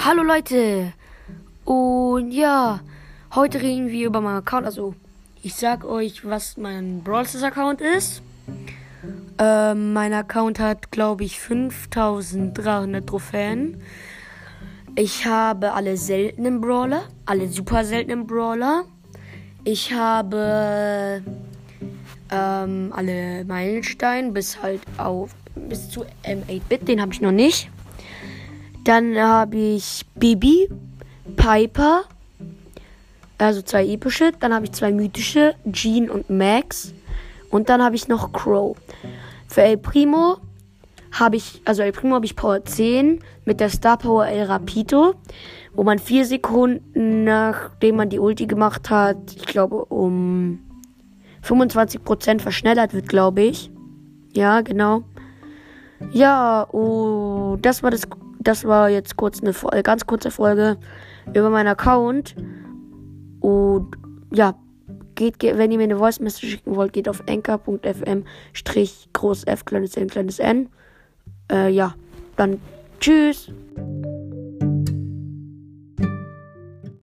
Hallo Leute! Und ja, heute reden wir über meinen Account. Also, ich sag euch, was mein Brawl Stars Account ist. Ähm, mein Account hat, glaube ich, 5300 Trophäen. Ich habe alle seltenen Brawler, alle super seltenen Brawler. Ich habe ähm, alle Meilensteine bis halt auf bis zu M8-Bit, den habe ich noch nicht. Dann habe ich Bibi, Piper, also zwei epische. Dann habe ich zwei mythische, Jean und Max. Und dann habe ich noch Crow. Für El Primo habe ich, also El Primo habe ich Power 10 mit der Star Power El Rapito, wo man vier Sekunden nachdem man die Ulti gemacht hat, ich glaube um 25% verschnellert wird, glaube ich. Ja, genau. Ja, oh, das war das, das war jetzt kurz eine äh, ganz kurze Folge über meinen Account. Und ja, geht, wenn ihr mir eine Voice Message schicken wollt, geht auf anchor.fm groß F kleines N kleines N. Äh, ja, dann tschüss.